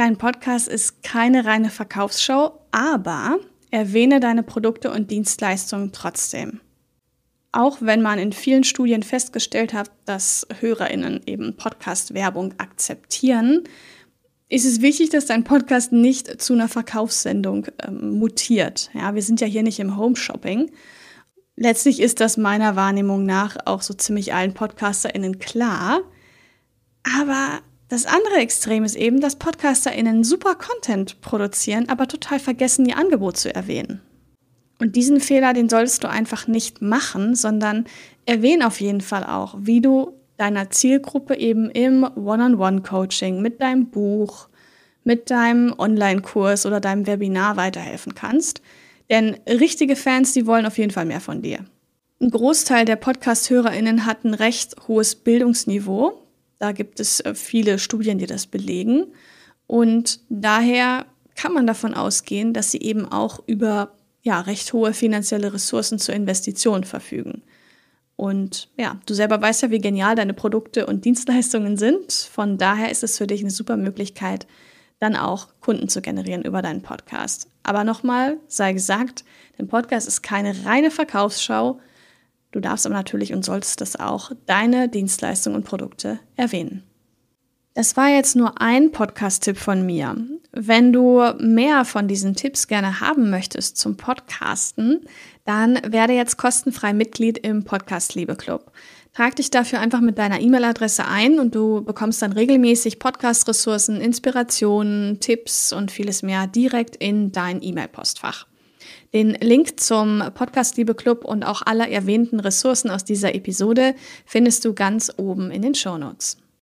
Dein Podcast ist keine reine Verkaufsshow, aber erwähne deine Produkte und Dienstleistungen trotzdem. Auch wenn man in vielen Studien festgestellt hat, dass Hörerinnen eben Podcast-Werbung akzeptieren, ist es wichtig, dass dein Podcast nicht zu einer Verkaufssendung ähm, mutiert. Ja, wir sind ja hier nicht im Home-Shopping. Letztlich ist das meiner Wahrnehmung nach auch so ziemlich allen PodcasterInnen klar. Aber das andere Extrem ist eben, dass PodcasterInnen super Content produzieren, aber total vergessen, ihr Angebot zu erwähnen. Und diesen Fehler, den solltest du einfach nicht machen, sondern erwähne auf jeden Fall auch, wie du deiner Zielgruppe eben im One-on-One-Coaching mit deinem Buch, mit deinem Online-Kurs oder deinem Webinar weiterhelfen kannst. Denn richtige Fans, die wollen auf jeden Fall mehr von dir. Ein Großteil der Podcast-HörerInnen hat ein recht hohes Bildungsniveau. Da gibt es äh, viele Studien, die das belegen. Und daher kann man davon ausgehen, dass sie eben auch über ja, recht hohe finanzielle Ressourcen zur Investition verfügen. Und ja, du selber weißt ja, wie genial deine Produkte und Dienstleistungen sind. Von daher ist es für dich eine super Möglichkeit, dann auch Kunden zu generieren über deinen Podcast. Aber nochmal, sei gesagt, dein Podcast ist keine reine Verkaufsschau, Du darfst aber natürlich und solltest das auch, deine Dienstleistungen und Produkte erwähnen. Das war jetzt nur ein Podcast-Tipp von mir. Wenn du mehr von diesen Tipps gerne haben möchtest zum Podcasten, dann werde jetzt kostenfrei Mitglied im Podcast Liebe Club. Trag dich dafür einfach mit deiner E-Mail-Adresse ein und du bekommst dann regelmäßig Podcast-Ressourcen, Inspirationen, Tipps und vieles mehr direkt in dein E-Mail-Postfach. Den Link zum Podcast Liebe Club und auch aller erwähnten Ressourcen aus dieser Episode findest du ganz oben in den Show Notes.